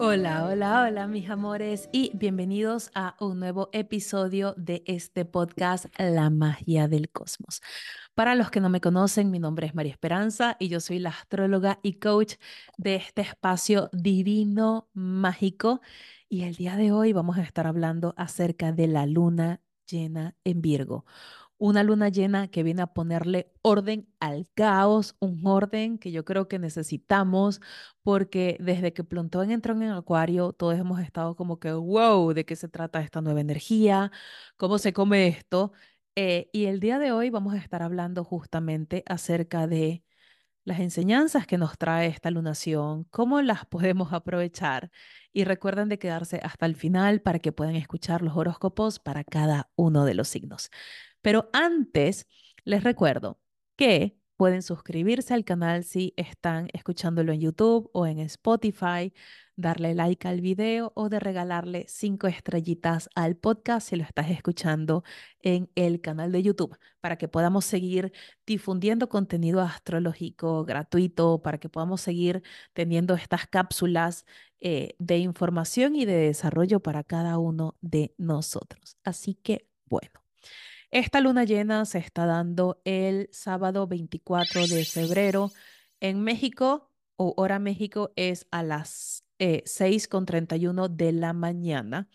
Hola, hola, hola mis amores y bienvenidos a un nuevo episodio de este podcast La magia del cosmos. Para los que no me conocen, mi nombre es María Esperanza y yo soy la astróloga y coach de este espacio divino mágico y el día de hoy vamos a estar hablando acerca de la luna llena en Virgo una luna llena que viene a ponerle orden al caos, un orden que yo creo que necesitamos, porque desde que Plutón entró en el Acuario, todos hemos estado como que, wow, ¿de qué se trata esta nueva energía? ¿Cómo se come esto? Eh, y el día de hoy vamos a estar hablando justamente acerca de las enseñanzas que nos trae esta lunación, cómo las podemos aprovechar. Y recuerden de quedarse hasta el final para que puedan escuchar los horóscopos para cada uno de los signos. Pero antes, les recuerdo que pueden suscribirse al canal si están escuchándolo en YouTube o en Spotify, darle like al video o de regalarle cinco estrellitas al podcast si lo estás escuchando en el canal de YouTube, para que podamos seguir difundiendo contenido astrológico gratuito, para que podamos seguir teniendo estas cápsulas eh, de información y de desarrollo para cada uno de nosotros. Así que, bueno. Esta luna llena se está dando el sábado 24 de febrero en México, o hora México es a las eh, 6.31 de la mañana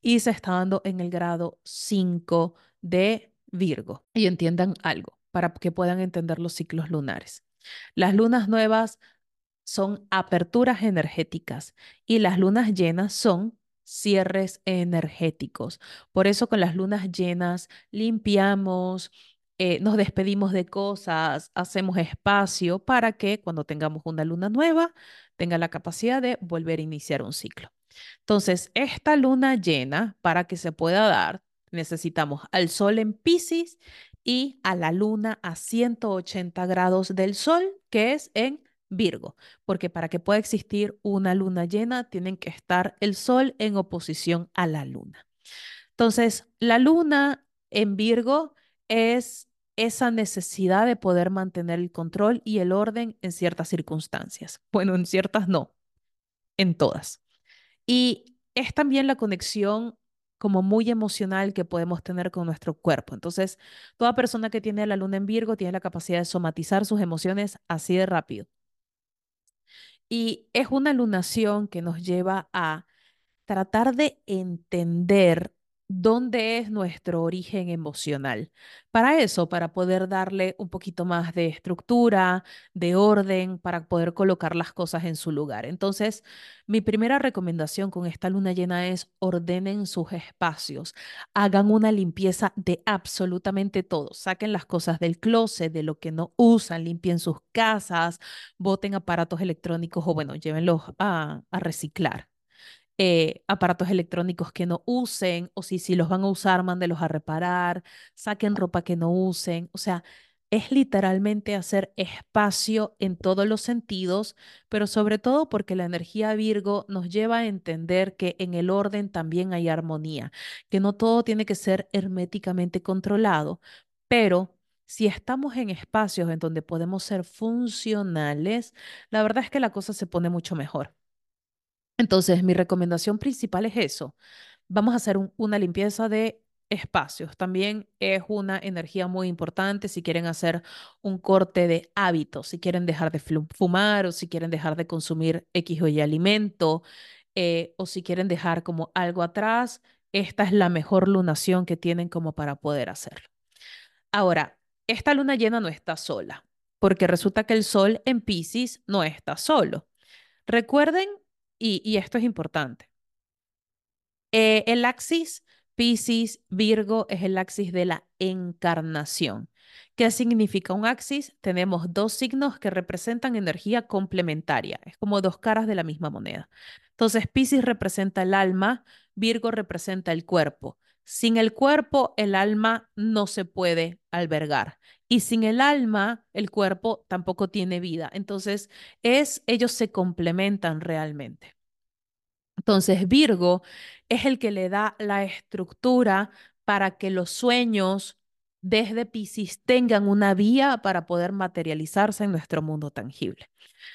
y se está dando en el grado 5 de Virgo. Y entiendan algo para que puedan entender los ciclos lunares. Las lunas nuevas son aperturas energéticas y las lunas llenas son cierres energéticos. Por eso con las lunas llenas limpiamos, eh, nos despedimos de cosas, hacemos espacio para que cuando tengamos una luna nueva tenga la capacidad de volver a iniciar un ciclo. Entonces, esta luna llena, para que se pueda dar, necesitamos al sol en Pisces y a la luna a 180 grados del sol, que es en Virgo, porque para que pueda existir una luna llena, tienen que estar el Sol en oposición a la luna. Entonces, la luna en Virgo es esa necesidad de poder mantener el control y el orden en ciertas circunstancias. Bueno, en ciertas no, en todas. Y es también la conexión como muy emocional que podemos tener con nuestro cuerpo. Entonces, toda persona que tiene la luna en Virgo tiene la capacidad de somatizar sus emociones así de rápido. Y es una lunación que nos lleva a tratar de entender dónde es nuestro origen emocional. Para eso, para poder darle un poquito más de estructura, de orden, para poder colocar las cosas en su lugar. Entonces, mi primera recomendación con esta luna llena es ordenen sus espacios, hagan una limpieza de absolutamente todo, saquen las cosas del closet, de lo que no usan, limpien sus casas, boten aparatos electrónicos o bueno, llévenlos a, a reciclar. Eh, aparatos electrónicos que no usen, o si, si los van a usar, mándelos a reparar, saquen ropa que no usen. O sea, es literalmente hacer espacio en todos los sentidos, pero sobre todo porque la energía Virgo nos lleva a entender que en el orden también hay armonía, que no todo tiene que ser herméticamente controlado, pero si estamos en espacios en donde podemos ser funcionales, la verdad es que la cosa se pone mucho mejor. Entonces, mi recomendación principal es eso. Vamos a hacer una limpieza de espacios. También es una energía muy importante si quieren hacer un corte de hábitos, si quieren dejar de fumar o si quieren dejar de consumir X o Y alimento eh, o si quieren dejar como algo atrás. Esta es la mejor lunación que tienen como para poder hacerlo. Ahora, esta luna llena no está sola, porque resulta que el sol en Pisces no está solo. Recuerden y, esto es importante. Eh, el axis Pisces, Virgo es el axis de la encarnación. ¿Qué significa un axis? Tenemos dos signos que representan energía complementaria. Es como dos caras de la misma moneda. Entonces, Pisces representa el alma, Virgo representa el cuerpo. Sin el cuerpo, el alma no se puede albergar. Y sin el alma, el cuerpo tampoco tiene vida. Entonces, es, ellos se complementan realmente. Entonces, Virgo es el que le da la estructura para que los sueños desde Pisces tengan una vía para poder materializarse en nuestro mundo tangible.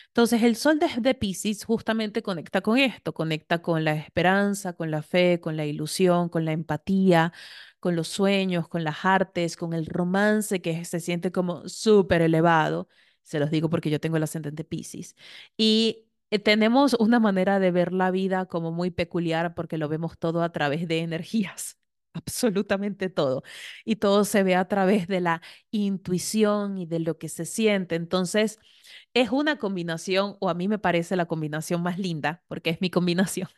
Entonces, el sol desde Pisces justamente conecta con esto, conecta con la esperanza, con la fe, con la ilusión, con la empatía, con los sueños, con las artes, con el romance que se siente como súper elevado. Se los digo porque yo tengo el ascendente Pisces. Y eh, tenemos una manera de ver la vida como muy peculiar porque lo vemos todo a través de energías absolutamente todo. Y todo se ve a través de la intuición y de lo que se siente. Entonces, es una combinación, o a mí me parece la combinación más linda, porque es mi combinación.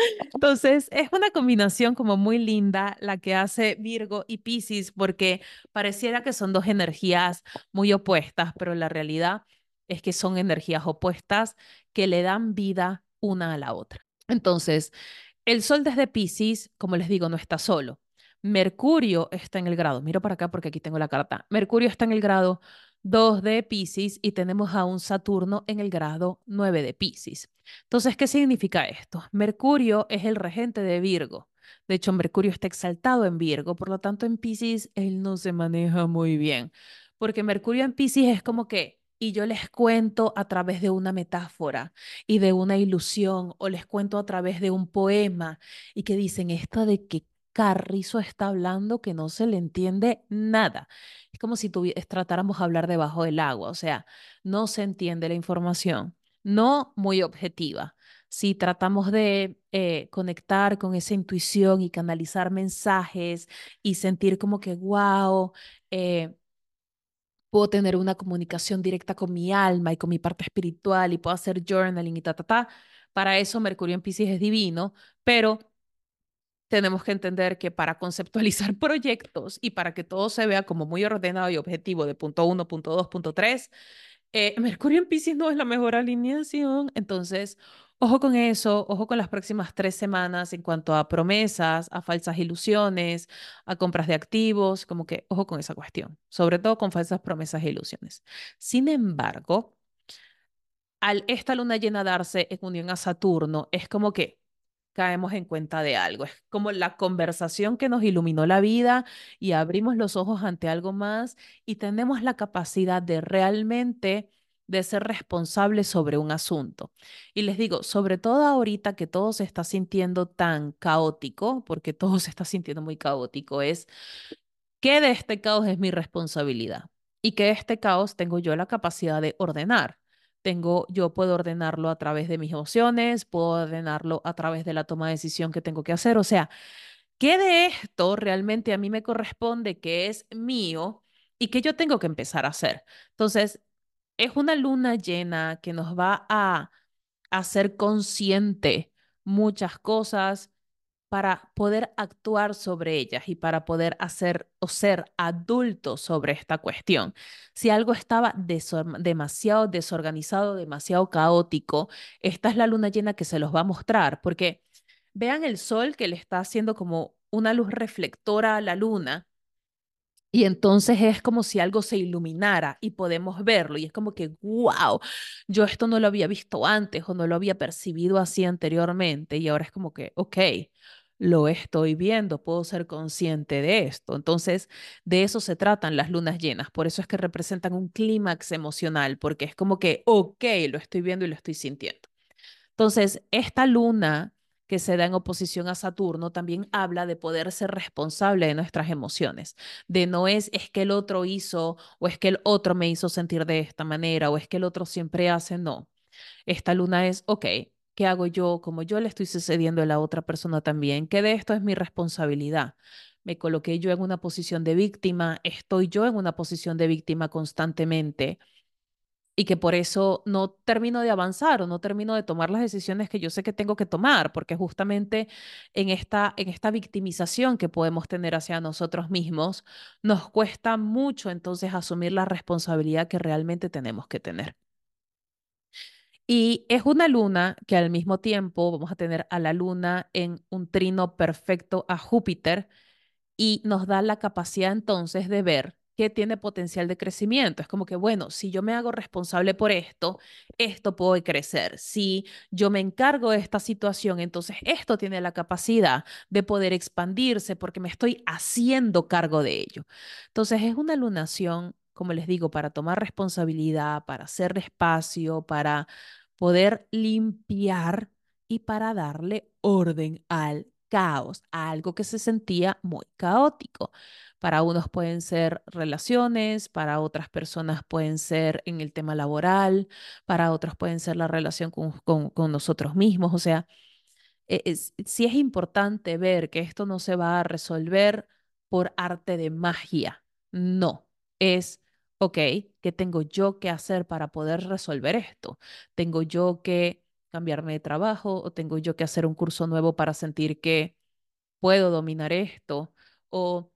Entonces, es una combinación como muy linda la que hace Virgo y Piscis, porque pareciera que son dos energías muy opuestas, pero la realidad es que son energías opuestas que le dan vida una a la otra. Entonces, el Sol desde Pisces, como les digo, no está solo. Mercurio está en el grado, miro para acá porque aquí tengo la carta. Mercurio está en el grado 2 de Pisces y tenemos a un Saturno en el grado 9 de Pisces. Entonces, ¿qué significa esto? Mercurio es el regente de Virgo. De hecho, Mercurio está exaltado en Virgo, por lo tanto, en Pisces él no se maneja muy bien, porque Mercurio en Pisces es como que y yo les cuento a través de una metáfora y de una ilusión o les cuento a través de un poema y que dicen esto de que Carrizo está hablando que no se le entiende nada. Es como si tratáramos de hablar debajo del agua, o sea, no se entiende la información, no muy objetiva. Si tratamos de eh, conectar con esa intuición y canalizar mensajes y sentir como que, wow, eh, puedo tener una comunicación directa con mi alma y con mi parte espiritual y puedo hacer journaling y ta, ta, ta. Para eso Mercurio en Pisces es divino, pero tenemos que entender que para conceptualizar proyectos y para que todo se vea como muy ordenado y objetivo de punto uno, punto dos, punto tres, eh, Mercurio en Pisces no es la mejor alineación. Entonces, Ojo con eso, ojo con las próximas tres semanas en cuanto a promesas, a falsas ilusiones, a compras de activos, como que ojo con esa cuestión, sobre todo con falsas promesas e ilusiones. Sin embargo, al esta luna llena darse en unión a Saturno, es como que caemos en cuenta de algo. Es como la conversación que nos iluminó la vida y abrimos los ojos ante algo más y tenemos la capacidad de realmente de ser responsable sobre un asunto. Y les digo, sobre todo ahorita que todo se está sintiendo tan caótico, porque todo se está sintiendo muy caótico, es que de este caos es mi responsabilidad y que este caos tengo yo la capacidad de ordenar. Tengo, yo puedo ordenarlo a través de mis emociones, puedo ordenarlo a través de la toma de decisión que tengo que hacer. O sea, ¿qué de esto realmente a mí me corresponde, que es mío y que yo tengo que empezar a hacer? Entonces, es una luna llena que nos va a hacer consciente muchas cosas para poder actuar sobre ellas y para poder hacer o ser adultos sobre esta cuestión. Si algo estaba demasiado desorganizado, demasiado caótico, esta es la luna llena que se los va a mostrar, porque vean el sol que le está haciendo como una luz reflectora a la luna y entonces es como si algo se iluminara y podemos verlo. Y es como que, wow, yo esto no lo había visto antes o no lo había percibido así anteriormente. Y ahora es como que, ok, lo estoy viendo, puedo ser consciente de esto. Entonces, de eso se tratan las lunas llenas. Por eso es que representan un clímax emocional, porque es como que, ok, lo estoy viendo y lo estoy sintiendo. Entonces, esta luna que se da en oposición a Saturno, también habla de poder ser responsable de nuestras emociones, de no es es que el otro hizo o es que el otro me hizo sentir de esta manera o es que el otro siempre hace, no. Esta luna es, ok, ¿qué hago yo? Como yo le estoy sucediendo a la otra persona también, ¿qué de esto es mi responsabilidad? Me coloqué yo en una posición de víctima, estoy yo en una posición de víctima constantemente y que por eso no termino de avanzar o no termino de tomar las decisiones que yo sé que tengo que tomar, porque justamente en esta, en esta victimización que podemos tener hacia nosotros mismos, nos cuesta mucho entonces asumir la responsabilidad que realmente tenemos que tener. Y es una luna que al mismo tiempo vamos a tener a la luna en un trino perfecto a Júpiter y nos da la capacidad entonces de ver que tiene potencial de crecimiento. Es como que, bueno, si yo me hago responsable por esto, esto puede crecer. Si yo me encargo de esta situación, entonces esto tiene la capacidad de poder expandirse porque me estoy haciendo cargo de ello. Entonces es una lunación, como les digo, para tomar responsabilidad, para hacer espacio, para poder limpiar y para darle orden al caos, algo que se sentía muy caótico. Para unos pueden ser relaciones, para otras personas pueden ser en el tema laboral, para otros pueden ser la relación con, nosotros mismos. O sea, e, sí es importante ver que esto no se va a resolver por arte de magia. No, es, ok, ¿qué tengo yo que hacer para poder resolver esto? ¿Tengo yo que cambiarme de trabajo o tengo yo que hacer un curso nuevo para sentir que puedo dominar esto? ¿O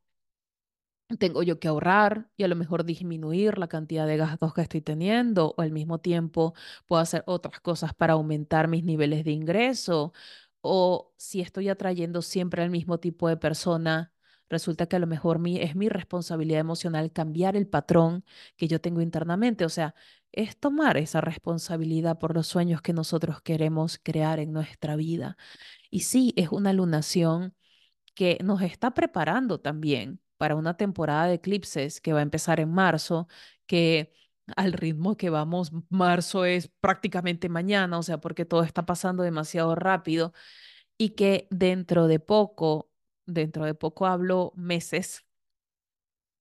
tengo yo que ahorrar y a lo mejor disminuir la cantidad de gastos que estoy teniendo o al mismo tiempo puedo hacer otras cosas para aumentar mis niveles de ingreso o si estoy atrayendo siempre al mismo tipo de persona, resulta que a lo mejor mi, es mi responsabilidad emocional cambiar el patrón que yo tengo internamente, o sea, es tomar esa responsabilidad por los sueños que nosotros queremos crear en nuestra vida. Y sí, es una lunación que nos está preparando también para una temporada de eclipses que va a empezar en marzo, que al ritmo que vamos, marzo es prácticamente mañana, o sea, porque todo está pasando demasiado rápido y que dentro de poco, dentro de poco hablo meses,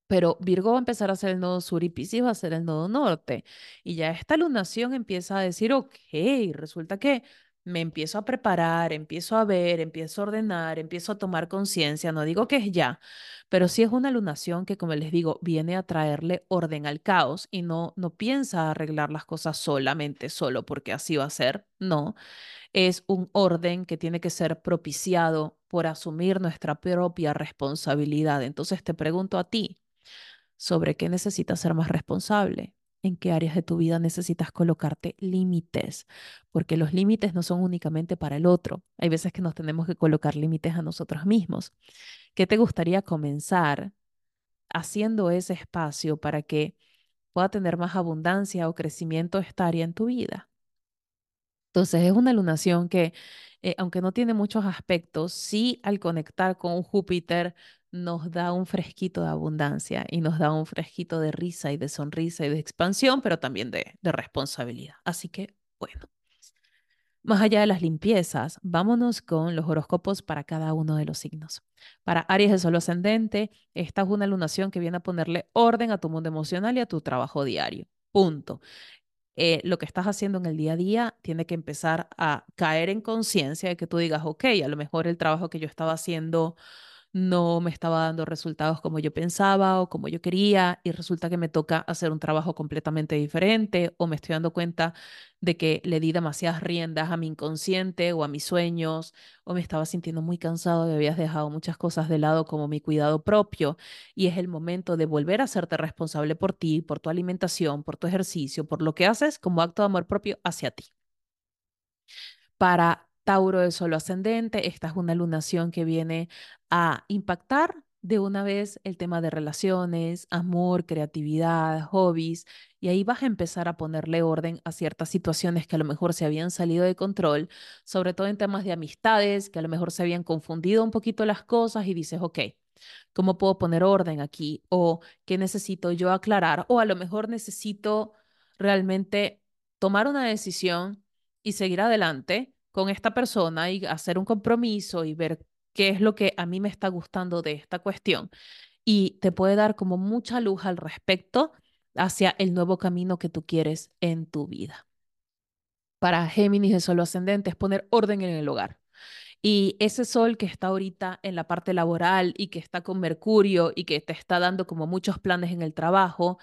pero Virgo va a empezar a ser el nodo sur y Pisces va a ser el nodo norte. Y ya esta lunación empieza a decir, ok, resulta que me empiezo a preparar, empiezo a ver, empiezo a ordenar, empiezo a tomar conciencia, no digo que es ya, pero sí es una lunación que, como les digo, viene a traerle orden al caos y no, no piensa arreglar las cosas solamente solo porque así va a ser, no, es un orden que tiene que ser propiciado por asumir nuestra propia responsabilidad. Entonces te pregunto a ti, ¿sobre qué necesitas ser más responsable? En qué áreas de tu vida necesitas colocarte límites, porque los límites no son únicamente para el otro. Hay veces que nos tenemos que colocar límites a nosotros mismos. ¿Qué te gustaría comenzar haciendo ese espacio para que pueda tener más abundancia o crecimiento esta área en tu vida? Entonces es una lunación que, eh, aunque no tiene muchos aspectos, sí al conectar con Júpiter nos da un fresquito de abundancia y nos da un fresquito de risa y de sonrisa y de expansión, pero también de, de responsabilidad. Así que, bueno. Más allá de las limpiezas, vámonos con los horóscopos para cada uno de los signos. Para Aries de Sol ascendente, esta es una lunación que viene a ponerle orden a tu mundo emocional y a tu trabajo diario. Punto. Eh, lo que estás haciendo en el día a día tiene que empezar a caer en conciencia de que tú digas, ok, a lo mejor el trabajo que yo estaba haciendo no me estaba dando resultados como yo pensaba o como yo quería y resulta que me toca hacer un trabajo completamente diferente o me estoy dando cuenta de que le di demasiadas riendas a mi inconsciente o a mis sueños o me estaba sintiendo muy cansado y habías dejado muchas cosas de lado como mi cuidado propio y es el momento de volver a hacerte responsable por ti, por tu alimentación, por tu ejercicio, por lo que haces como acto de amor propio hacia ti. Para Tauro de Solo Ascendente, esta es una lunación que viene a impactar de una vez el tema de relaciones, amor, creatividad, hobbies, y ahí vas a empezar a ponerle orden a ciertas situaciones que a lo mejor se habían salido de control, sobre todo en temas de amistades, que a lo mejor se habían confundido un poquito las cosas y dices, ok, ¿cómo puedo poner orden aquí? ¿O qué necesito yo aclarar? O a lo mejor necesito realmente tomar una decisión y seguir adelante con esta persona y hacer un compromiso y ver qué es lo que a mí me está gustando de esta cuestión. Y te puede dar como mucha luz al respecto hacia el nuevo camino que tú quieres en tu vida. Para Géminis de Solo Ascendente es poner orden en el hogar. Y ese sol que está ahorita en la parte laboral y que está con Mercurio y que te está dando como muchos planes en el trabajo,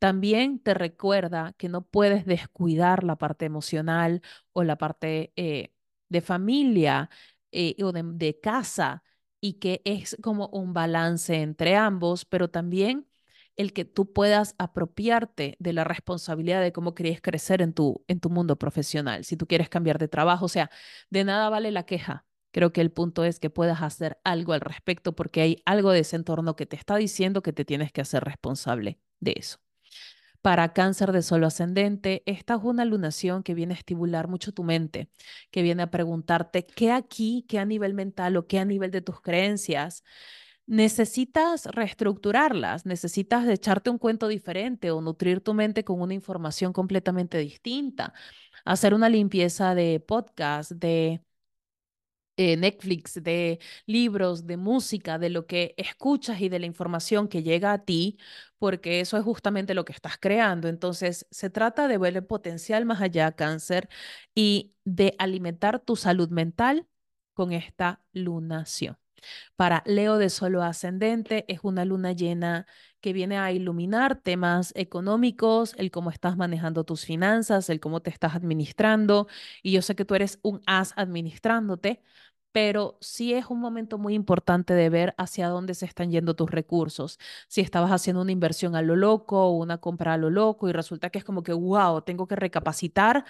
también te recuerda que no puedes descuidar la parte emocional o la parte eh, de familia eh, o de, casa y que es como un balance entre ambos, pero también el que tú puedas apropiarte de la responsabilidad de cómo querías crecer en tu, en tu mundo profesional, si tú quieres cambiar de trabajo, o sea, de nada vale la queja Creo que el punto es que puedas hacer algo al respecto porque hay algo de ese entorno que te está diciendo que te tienes que hacer responsable de eso. Para cáncer de solo ascendente, esta es una lunación que viene a estimular mucho tu mente, que viene a preguntarte qué aquí, qué a nivel mental o qué a nivel de tus creencias necesitas reestructurarlas, necesitas echarte un cuento diferente o nutrir tu mente con una información completamente distinta, hacer una limpieza de podcast, de eh, Netflix, de libros, de música, de lo que escuchas y de la información que llega a ti, porque eso es justamente lo que estás creando. Entonces, se trata de ver el potencial más allá, cáncer, y de alimentar tu salud mental con esta lunación. Para Leo de Solo Ascendente es una luna llena que viene a iluminar temas económicos, el cómo estás manejando tus finanzas, el cómo te estás administrando. Y yo sé que tú eres un as administrándote, pero sí es un momento muy importante de ver hacia dónde se están yendo tus recursos. Si estabas haciendo una inversión a lo loco o una compra a lo loco y resulta que es como que, wow, tengo que recapacitar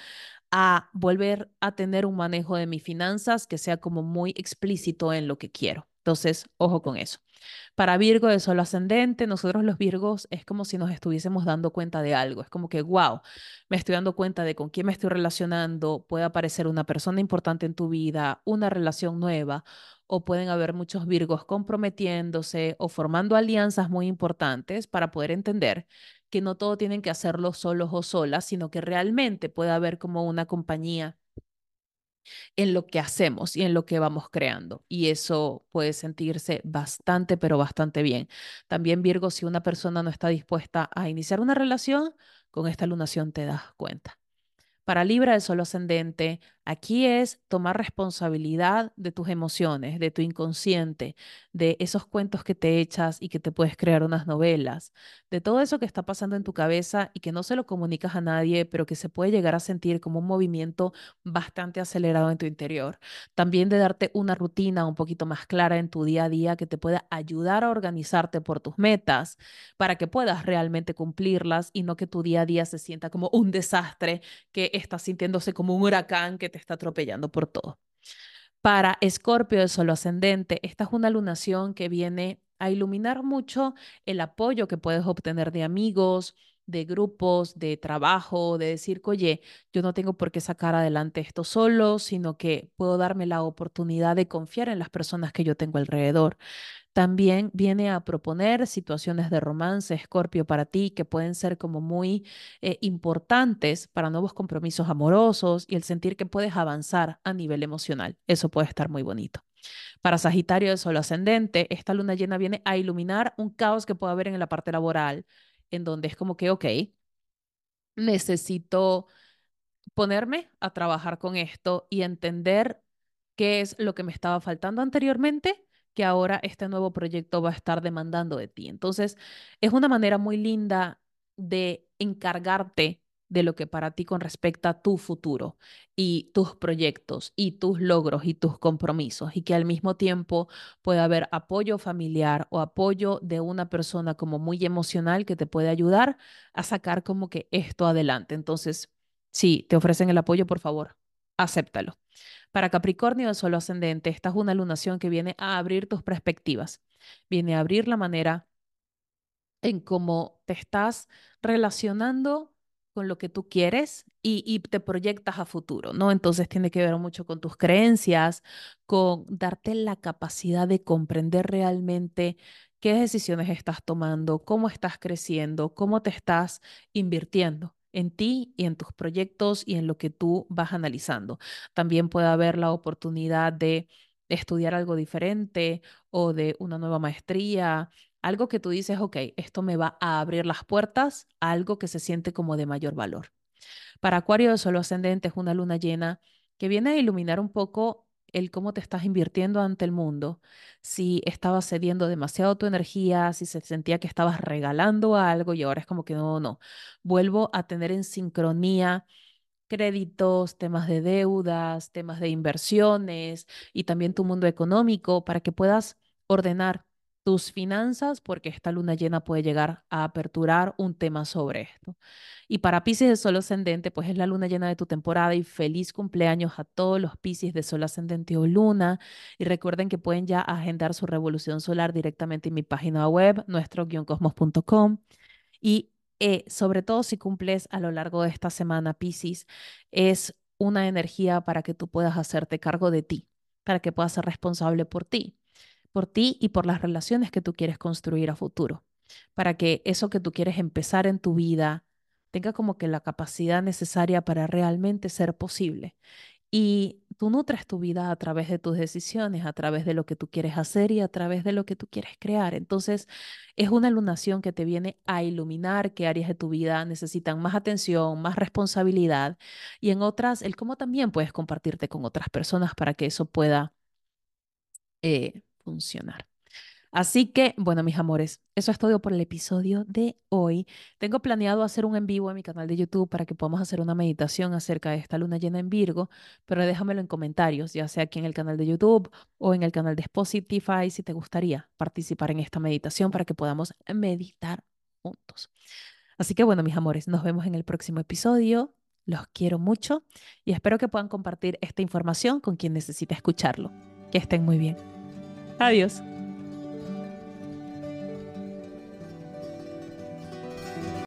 a volver a tener un manejo de mis finanzas que sea como muy explícito en lo que quiero. Entonces, ojo con eso. Para Virgo de Sol ascendente, nosotros los Virgos es como si nos estuviésemos dando cuenta de algo. Es como que, wow, me estoy dando cuenta de con quién me estoy relacionando. Puede aparecer una persona importante en tu vida, una relación nueva, o pueden haber muchos Virgos comprometiéndose o formando alianzas muy importantes para poder entender que no todo tienen que hacerlo solos o solas, sino que realmente puede haber como una compañía en lo que hacemos y en lo que vamos creando. Y eso puede sentirse bastante, pero bastante bien. También Virgo, si una persona no está dispuesta a iniciar una relación, con esta lunación te das cuenta. Para Libra de Sol ascendente, aquí es tomar responsabilidad de tus emociones, de tu inconsciente, de esos cuentos que te echas y que te puedes crear unas novelas, de todo eso que está pasando en tu cabeza y que no se lo comunicas a nadie, pero que se puede llegar a sentir como un movimiento bastante acelerado en tu interior. También de darte una rutina un poquito más clara en tu día a día que te pueda ayudar a organizarte por tus metas para que puedas realmente cumplirlas y no que tu día a día se sienta como un desastre que estás sintiéndose como un huracán que te está atropellando por todo. Para Escorpio de Solo Ascendente, esta es una lunación que viene a iluminar mucho el apoyo que puedes obtener de amigos, de grupos, de trabajo, de decir, oye, yo no tengo por qué sacar adelante esto solo, sino que puedo darme la oportunidad de confiar en las personas que yo tengo alrededor. También viene a proponer situaciones de romance, Escorpio, para ti, que pueden ser como muy eh, importantes para nuevos compromisos amorosos y el sentir que puedes avanzar a nivel emocional. Eso puede estar muy bonito. Para Sagitario de Sol ascendente, esta luna llena viene a iluminar un caos que puede haber en la parte laboral, en donde es como que, ok, necesito ponerme a trabajar con esto y entender qué es lo que me estaba faltando anteriormente que ahora este nuevo proyecto va a estar demandando de ti. Entonces, es una manera muy linda de encargarte de lo que para ti con respecto a tu futuro y tus proyectos y tus logros y tus compromisos y que al mismo tiempo pueda haber apoyo familiar o apoyo de una persona como muy emocional que te puede ayudar a sacar como que esto adelante. Entonces, si te ofrecen el apoyo, por favor, acéptalo. Para Capricornio de Solo Ascendente, esta es una lunación que viene a abrir tus perspectivas, viene a abrir la manera en cómo te estás relacionando con lo que tú quieres y, y, te proyectas a futuro, ¿no? Entonces tiene que ver mucho con tus creencias, con darte la capacidad de comprender realmente qué decisiones estás tomando, cómo estás creciendo, cómo te estás invirtiendo en ti y en tus proyectos y en lo que tú vas analizando. También puede haber la oportunidad de estudiar algo diferente o de una nueva maestría, algo que tú dices, ok, esto me va a abrir las puertas a algo que se siente como de mayor valor. Para Acuario de Solo Ascendente es una luna llena que viene a iluminar un poco el cómo te estás invirtiendo ante el mundo, si estabas cediendo demasiado tu energía, si se sentía que estabas regalando algo y ahora es como que no, no, vuelvo a tener en sincronía créditos, temas de deudas, temas de inversiones y también tu mundo económico para que puedas ordenar tus finanzas, porque esta luna llena puede llegar a aperturar un tema sobre esto. Y para Pisces de Sol Ascendente, pues es la luna llena de tu temporada y feliz cumpleaños a todos los Pisces de Sol Ascendente o Luna. Y recuerden que pueden ya agendar su revolución solar directamente en mi página web, nuestro-cosmos.com. Y eh, sobre todo si cumples a lo largo de esta semana, Pisces, es una energía para que tú puedas hacerte cargo de ti, para que puedas ser responsable por ti, por ti y por las relaciones que tú quieres construir a futuro, para que eso que tú quieres empezar en tu vida tenga como que la capacidad necesaria para realmente ser posible. Y tú nutres tu vida a través de tus decisiones, a través de lo que tú quieres hacer y a través de lo que tú quieres crear. Entonces, es una lunación que te viene a iluminar qué áreas de tu vida necesitan más atención, más responsabilidad y en otras, el cómo también puedes compartirte con otras personas para que eso pueda eh, funcionar. Así que, bueno, mis amores, eso es todo por el episodio de hoy. Tengo planeado hacer un en vivo en mi canal de YouTube para que podamos hacer una meditación acerca de esta luna llena en Virgo, pero déjamelo en comentarios, ya sea aquí en el canal de YouTube o en el canal de Spotify, si te gustaría participar en esta meditación para que podamos meditar juntos. Así que, bueno, mis amores, nos vemos en el próximo episodio. Los quiero mucho y espero que puedan compartir esta información con quien necesite escucharlo. Que estén muy bien. Adiós.